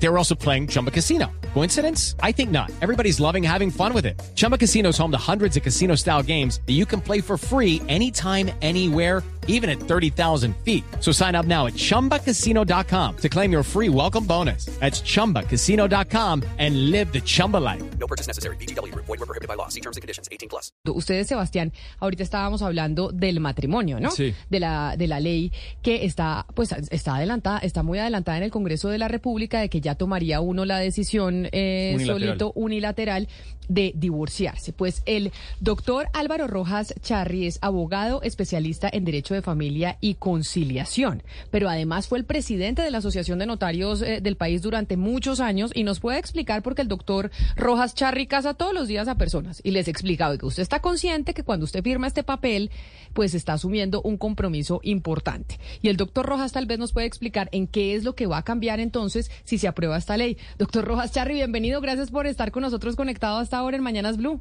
They were also playing Chumba Casino. Coincidence? I think not. Everybody's loving having fun with it. Chumba Casino is home to hundreds of casino style games that you can play for free anytime, anywhere, even at 30,000 feet. So sign up now at chumbacasino.com to claim your free welcome bonus. That's chumbacasino.com and live the Chumba life. No purchase necessary. BGW. Void were prohibited by law. See terms and conditions. 18 plus. Ustedes, Sebastián, ahorita estábamos hablando del matrimonio, ¿no? Sí. De la, de la ley que está, pues, está adelantada, está muy adelantada en el Congreso de la República de que ya tomaría uno la decisión eh, Unilateral. solito, unilateral, de divorciarse. Pues el doctor Álvaro Rojas Charri es abogado especialista en Derecho de Familia y Conciliación, pero además fue el presidente de la Asociación de Notarios eh, del país durante muchos años y nos puede explicar porque el doctor Rojas Charri casa todos los días a personas y les explica que usted está consciente que cuando usted firma este papel, pues está asumiendo un compromiso importante. Y el doctor Rojas tal vez nos puede explicar en qué es lo que va a cambiar entonces si se aprueba esta ley. Doctor Rojas Charri, bienvenido, gracias por estar con nosotros conectado hasta ahora en Mañanas Blue.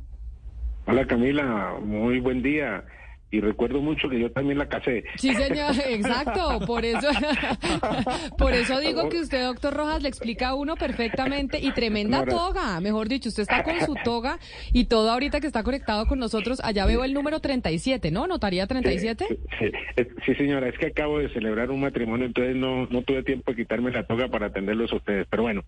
Hola Camila, muy buen día. Y recuerdo mucho que yo también la casé. Sí, señor, exacto. Por eso, por eso digo que usted, doctor Rojas, le explica a uno perfectamente y tremenda toga. Mejor dicho, usted está con su toga y todo ahorita que está conectado con nosotros. Allá veo el número 37, ¿no? ¿Notaría 37? Sí, sí, sí, señora, es que acabo de celebrar un matrimonio, entonces no, no tuve tiempo de quitarme la toga para atenderlos a ustedes. Pero bueno,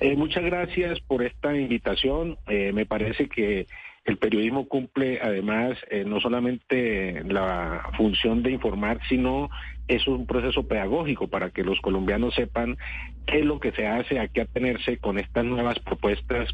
eh, muchas gracias por esta invitación. Eh, me parece que el periodismo cumple además eh, no solamente la función de informar, sino es un proceso pedagógico para que los colombianos sepan qué es lo que se hace, a qué atenerse con estas nuevas propuestas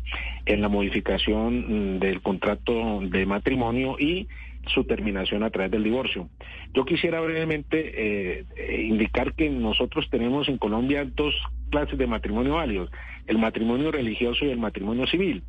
en la modificación mm, del contrato de matrimonio y su terminación a través del divorcio. Yo quisiera brevemente eh, indicar que nosotros tenemos en Colombia dos clases de matrimonio válidos, el matrimonio religioso y el matrimonio civil.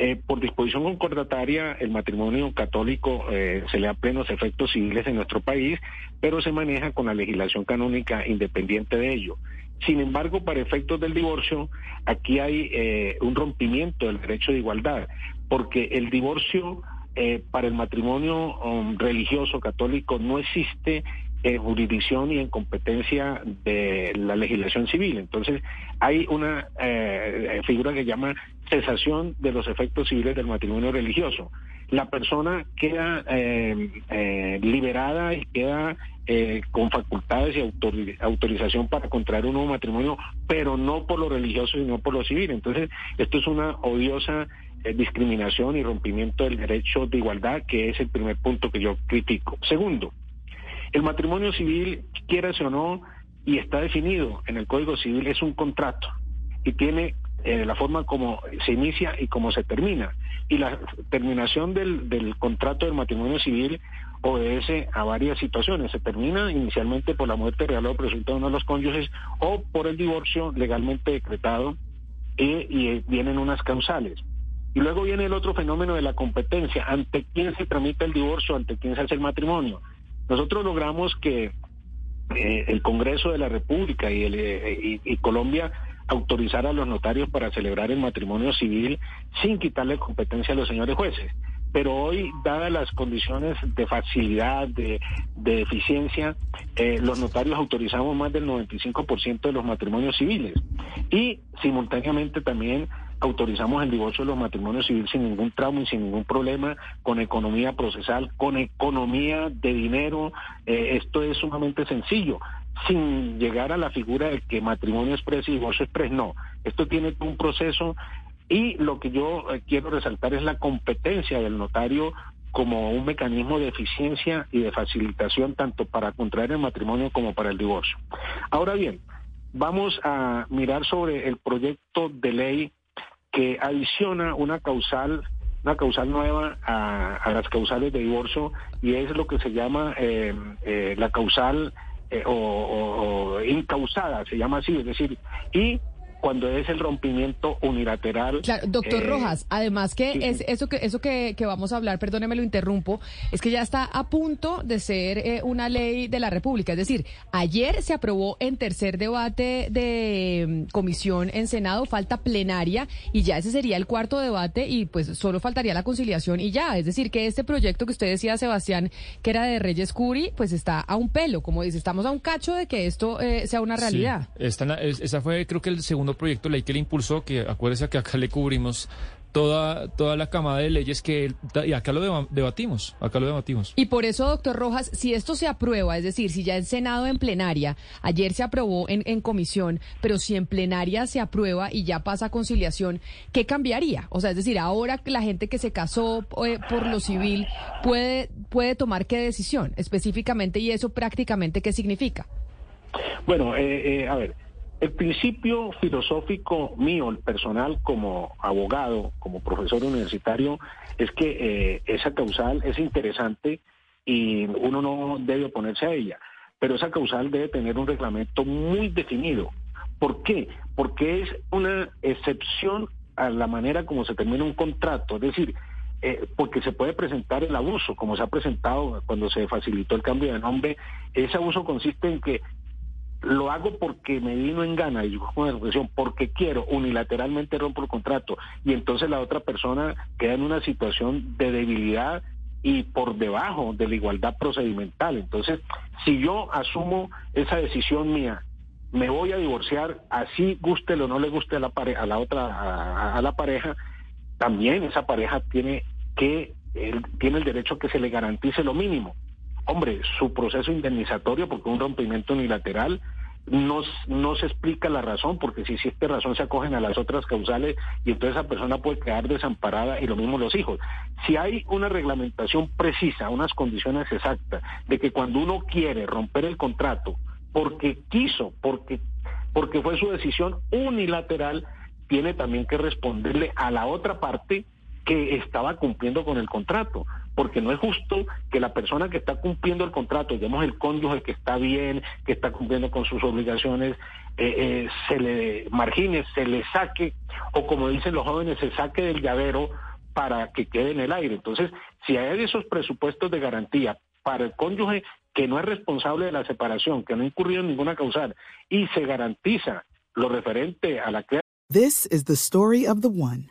Eh, por disposición concordataria, el matrimonio católico eh, se le da plenos efectos civiles en nuestro país, pero se maneja con la legislación canónica independiente de ello. Sin embargo, para efectos del divorcio, aquí hay eh, un rompimiento del derecho de igualdad, porque el divorcio eh, para el matrimonio um, religioso católico no existe en jurisdicción y en competencia de la legislación civil. Entonces, hay una eh, figura que llama cesación de los efectos civiles del matrimonio religioso. La persona queda eh, eh, liberada y queda eh, con facultades y autori- autorización para contraer un nuevo matrimonio, pero no por lo religioso, sino por lo civil. Entonces, esto es una odiosa eh, discriminación y rompimiento del derecho de igualdad, que es el primer punto que yo critico. Segundo, el matrimonio civil, quieras o no, y está definido en el Código Civil, es un contrato y tiene eh, la forma como se inicia y cómo se termina. Y la terminación del, del contrato del matrimonio civil obedece a varias situaciones. Se termina inicialmente por la muerte real o presunta de uno de los cónyuges o por el divorcio legalmente decretado y, y eh, vienen unas causales. Y luego viene el otro fenómeno de la competencia. ¿Ante quién se tramita el divorcio? ¿Ante quién se hace el matrimonio? Nosotros logramos que eh, el Congreso de la República y, el, eh, y- y Colombia autorizara a los notarios para celebrar el matrimonio civil sin quitarle competencia a los señores jueces. Pero hoy, dadas las condiciones de facilidad, de, de eficiencia, eh, los notarios autorizamos más del 95% de los matrimonios civiles. Y simultáneamente también autorizamos el divorcio de los matrimonios civiles sin ningún trauma y sin ningún problema, con economía procesal, con economía de dinero. Eh, esto es sumamente sencillo, sin llegar a la figura de que matrimonio express y divorcio express. No, esto tiene un proceso y lo que yo eh, quiero resaltar es la competencia del notario como un mecanismo de eficiencia y de facilitación tanto para contraer el matrimonio como para el divorcio. Ahora bien, vamos a mirar sobre el proyecto de ley que adiciona una causal una causal nueva a, las causales de divorcio y es lo que se llama eh, eh, la causal o incausada, se llama así, es decir, y cuando es el rompimiento unilateral. Claro, doctor eh, Rojas, además que sí, es eso que eso que, que vamos a hablar, perdóneme lo interrumpo, es que ya está a punto de ser eh, una ley de la República, es decir, ayer se aprobó en tercer debate de mm, comisión en Senado, falta plenaria y ya ese sería el cuarto debate y pues solo faltaría la conciliación y ya, es decir, que este proyecto que usted decía Sebastián, que era de Reyes Curi, pues está a un pelo, como dice, estamos a un cacho de que esto eh, sea una realidad. Sí, esta, es- esa fue creo que el segundo proyecto de ley que le impulsó, que acuérdese que acá le cubrimos toda, toda la camada de leyes que él- y acá lo deba- debatimos, acá lo debatimos. Y por eso, doctor Rojas, si esto se aprueba, es decir, si ya en Senado en plenaria, ayer se aprobó en, en comisión, pero si en plenaria se aprueba y ya pasa a conciliación, ¿qué cambiaría? O sea, es decir, ahora la gente que se casó eh, por lo civil puede, puede tomar qué decisión específicamente y eso prácticamente qué significa. Bueno, eh, eh, a ver, el principio filosófico mío, el personal como abogado, como profesor universitario, es que eh, esa causal es interesante y uno no debe oponerse a ella, pero esa causal debe tener un reglamento muy definido. ¿Por qué? Porque es una excepción a la manera como se termina un contrato, es decir, eh, porque se puede presentar el abuso, como se ha presentado cuando se facilitó el cambio de nombre. Ese abuso consiste en que lo hago porque me vino en gana, y con expresión, porque quiero, unilateralmente rompo el contrato, y entonces la otra persona queda en una situación de debilidad y por debajo de la igualdad procedimental. Entonces, si yo asumo esa decisión mía, me voy a divorciar, así guste o no le guste a la, pare a la otra, a, la pareja, también esa pareja tiene que, él tiene el derecho a que se le garantice lo mínimo hombre, su proceso indemnizatorio, porque un rompimiento unilateral, no, no se explica la razón, porque si existe razón se acogen a las otras causales y entonces esa persona puede quedar desamparada y lo mismo los hijos. Si hay una reglamentación precisa, unas condiciones exactas, de que cuando uno quiere romper el contrato, porque quiso, porque, porque fue su decisión unilateral, tiene también que responderle a la otra parte que estaba cumpliendo con el contrato, porque no es justo que la persona que está cumpliendo el contrato, digamos el cónyuge que está bien, que está cumpliendo con sus obligaciones, eh, eh, se le margine, se le saque, o como dicen los jóvenes, se saque del llavero para que quede en el aire. Entonces, si hay esos presupuestos de garantía para el cónyuge que no es responsable de la separación, que no ha incurrido en ninguna causal, y se garantiza lo referente a la This is the story of the one.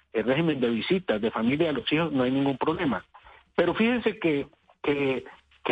el régimen de visitas, de familia de los hijos, no hay ningún problema. Pero fíjense que, que,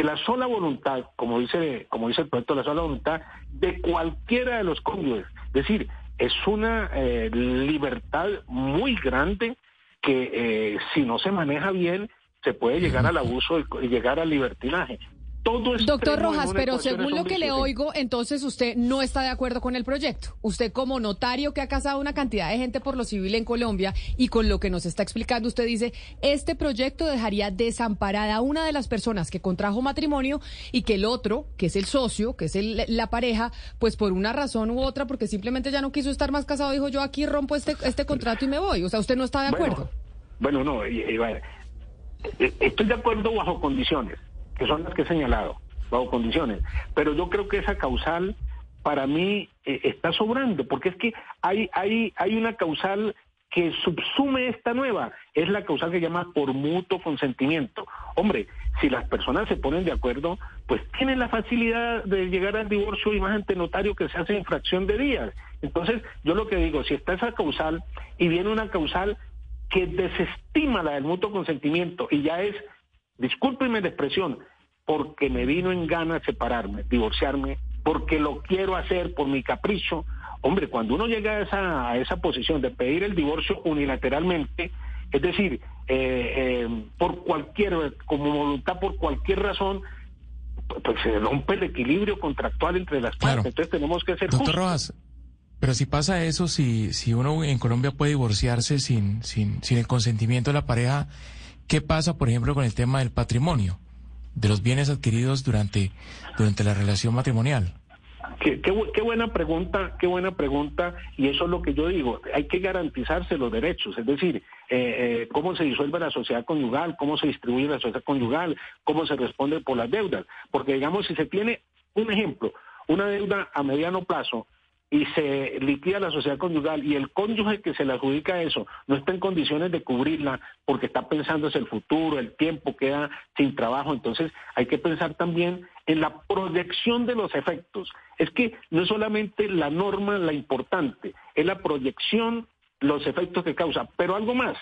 la sola voluntad, como dice, como dice el proyecto, la sola voluntad de cualquiera de los cónyuges, es decir, es una eh, libertad muy grande que eh, si no se maneja bien, se puede llegar al abuso y llegar al libertinaje. Todo Doctor Rojas, pero según lo que le oigo, entonces usted no está de acuerdo con el proyecto. Usted como notario que ha casado una cantidad de gente por lo civil en Colombia y con lo que nos está explicando, usted dice, este proyecto dejaría desamparada a una de las personas que contrajo matrimonio y que el otro, que es el socio, que es el- la pareja, pues por una razón u otra, porque simplemente ya no quiso estar más casado, dijo yo aquí rompo este, este contrato y me voy. O sea, usted no está de acuerdo. Bueno, bueno, no, eh, estoy de acuerdo bajo condiciones, que son las que he señalado, bajo condiciones, pero yo creo que esa causal para mí eh, está sobrando, porque es que hay, hay, hay una causal que subsume esta nueva, es la causal que llama por mutuo consentimiento. Hombre, si las personas se ponen de acuerdo, pues tienen la facilidad de llegar al divorcio y más ante notario que se hace en fracción de días. Entonces, yo lo que digo, si está esa causal y viene una causal que desestima la del mutuo consentimiento y ya es, discúlpeme la expresión, porque me vino en gana separarme, divorciarme, porque lo quiero hacer por mi capricho. Hombre, cuando uno llega a esa, a esa posición de pedir el divorcio unilateralmente, es decir, eh, eh, por cualquier, como voluntad, por cualquier razón, pues se rompe el equilibrio contractual entre las Claro. partes. Entonces tenemos que ser Doctor. Rojas, Pero si pasa eso, si, si uno en Colombia puede divorciarse sin, sin, sin el consentimiento de la pareja, ¿qué pasa, por ejemplo, con el tema del patrimonio, de los bienes adquiridos durante, durante la relación matrimonial? Qué, buena pregunta, qué buena pregunta, y eso es lo que yo digo, hay que garantizarse los derechos, es decir, eh, eh, cómo se disuelve la sociedad conyugal, cómo se distribuye la sociedad conyugal, cómo se responde por las deudas, porque digamos, si se tiene un ejemplo, una deuda a mediano plazo, y se liquida la sociedad conyugal y el cónyuge que se le adjudica eso no está en condiciones de cubrirla porque está pensando en el futuro, el tiempo, queda sin trabajo, entonces hay que pensar también en la proyección de los efectos. Es que no es solamente la norma la importante, es la proyección, los efectos que causa, pero algo más.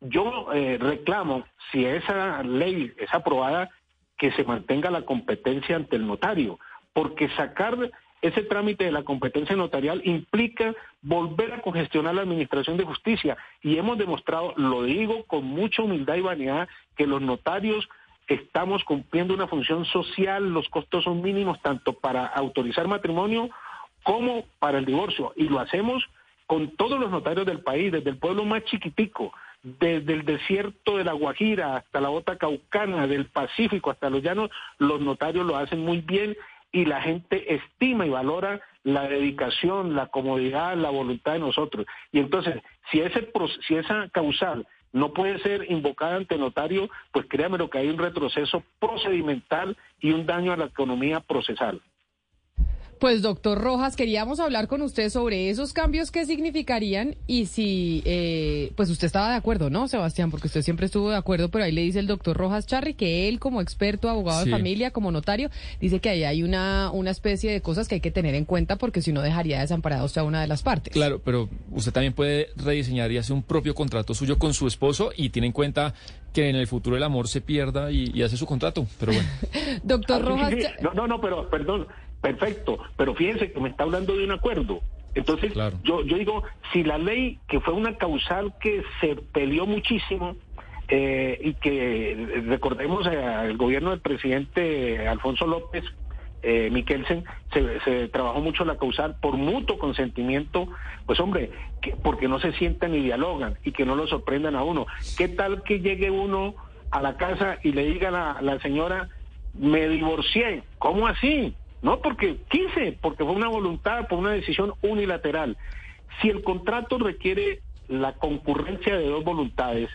Yo eh, reclamo, si esa ley es aprobada, que se mantenga la competencia ante el notario, porque sacar ese trámite de la competencia notarial implica volver a congestionar la administración de justicia. Y hemos demostrado, lo digo con mucha humildad y vanidad, que los notarios estamos cumpliendo una función social, los costos son mínimos tanto para autorizar matrimonio como para el divorcio. Y lo hacemos con todos los notarios del país, desde el pueblo más chiquitico, desde el desierto de la Guajira hasta la bota caucana, del Pacífico hasta los llanos, los notarios lo hacen muy bien y la gente estima y valora la dedicación, la comodidad, la voluntad de nosotros. Y entonces, si, ese, si esa causal no puede ser invocada ante notario, pues créame lo que hay un retroceso procedimental y un daño a la economía procesal. Pues doctor Rojas, queríamos hablar con usted sobre esos cambios que significarían y si, eh, pues usted estaba de acuerdo, ¿no, Sebastián? Porque usted siempre estuvo de acuerdo, pero ahí le dice el doctor Rojas Charri que él como experto, abogado de familia, como notario, dice que ahí hay una, una especie de cosas que hay que tener en cuenta porque si no dejaría desamparado usted a una de las partes. Claro, pero usted también puede rediseñar y hacer un propio contrato suyo con su esposo y tiene en cuenta que en el futuro el amor se pierda y, hace su contrato, pero bueno. doctor ah, Rojas... No, no, no, pero perdón, perfecto, pero fíjense que me está hablando de un acuerdo. Entonces, yo, yo digo, si la ley, que fue una causal que se peleó muchísimo, eh, y que recordemos al gobierno del presidente Alfonso López eh, Miquelsen, se, trabajó mucho la causal por mutuo consentimiento, pues hombre, que, porque no se sientan y dialogan y que no lo sorprendan a uno. ¿Qué tal que llegue uno a la casa y le diga a la señora, me divorcié? ¿Cómo así? No porque quise, porque fue una voluntad, por una decisión unilateral. Si el contrato requiere la concurrencia de dos voluntades,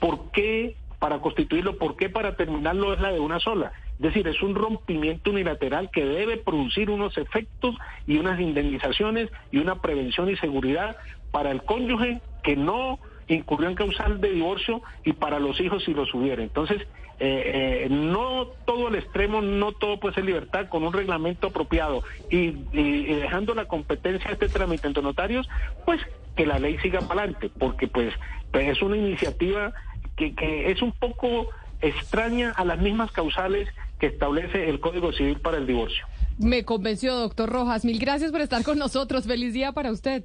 ¿por qué para constituirlo, por qué para terminarlo es la de una sola? Es decir, es un rompimiento unilateral que debe producir unos efectos y unas indemnizaciones y una prevención y seguridad para el cónyuge que no incurrió en causal de divorcio y para los hijos si los hubiera. Entonces, eh, eh, no todo el extremo, no todo puede ser libertad con un reglamento apropiado y, dejando la competencia de este trámite entre notarios, pues que la ley siga para adelante, porque pues, pues, es una iniciativa que, que es un poco extraña a las mismas causales que establece el Código Civil para el divorcio. Me convenció, doctor Rojas. Mil gracias por estar con nosotros. Feliz día para usted.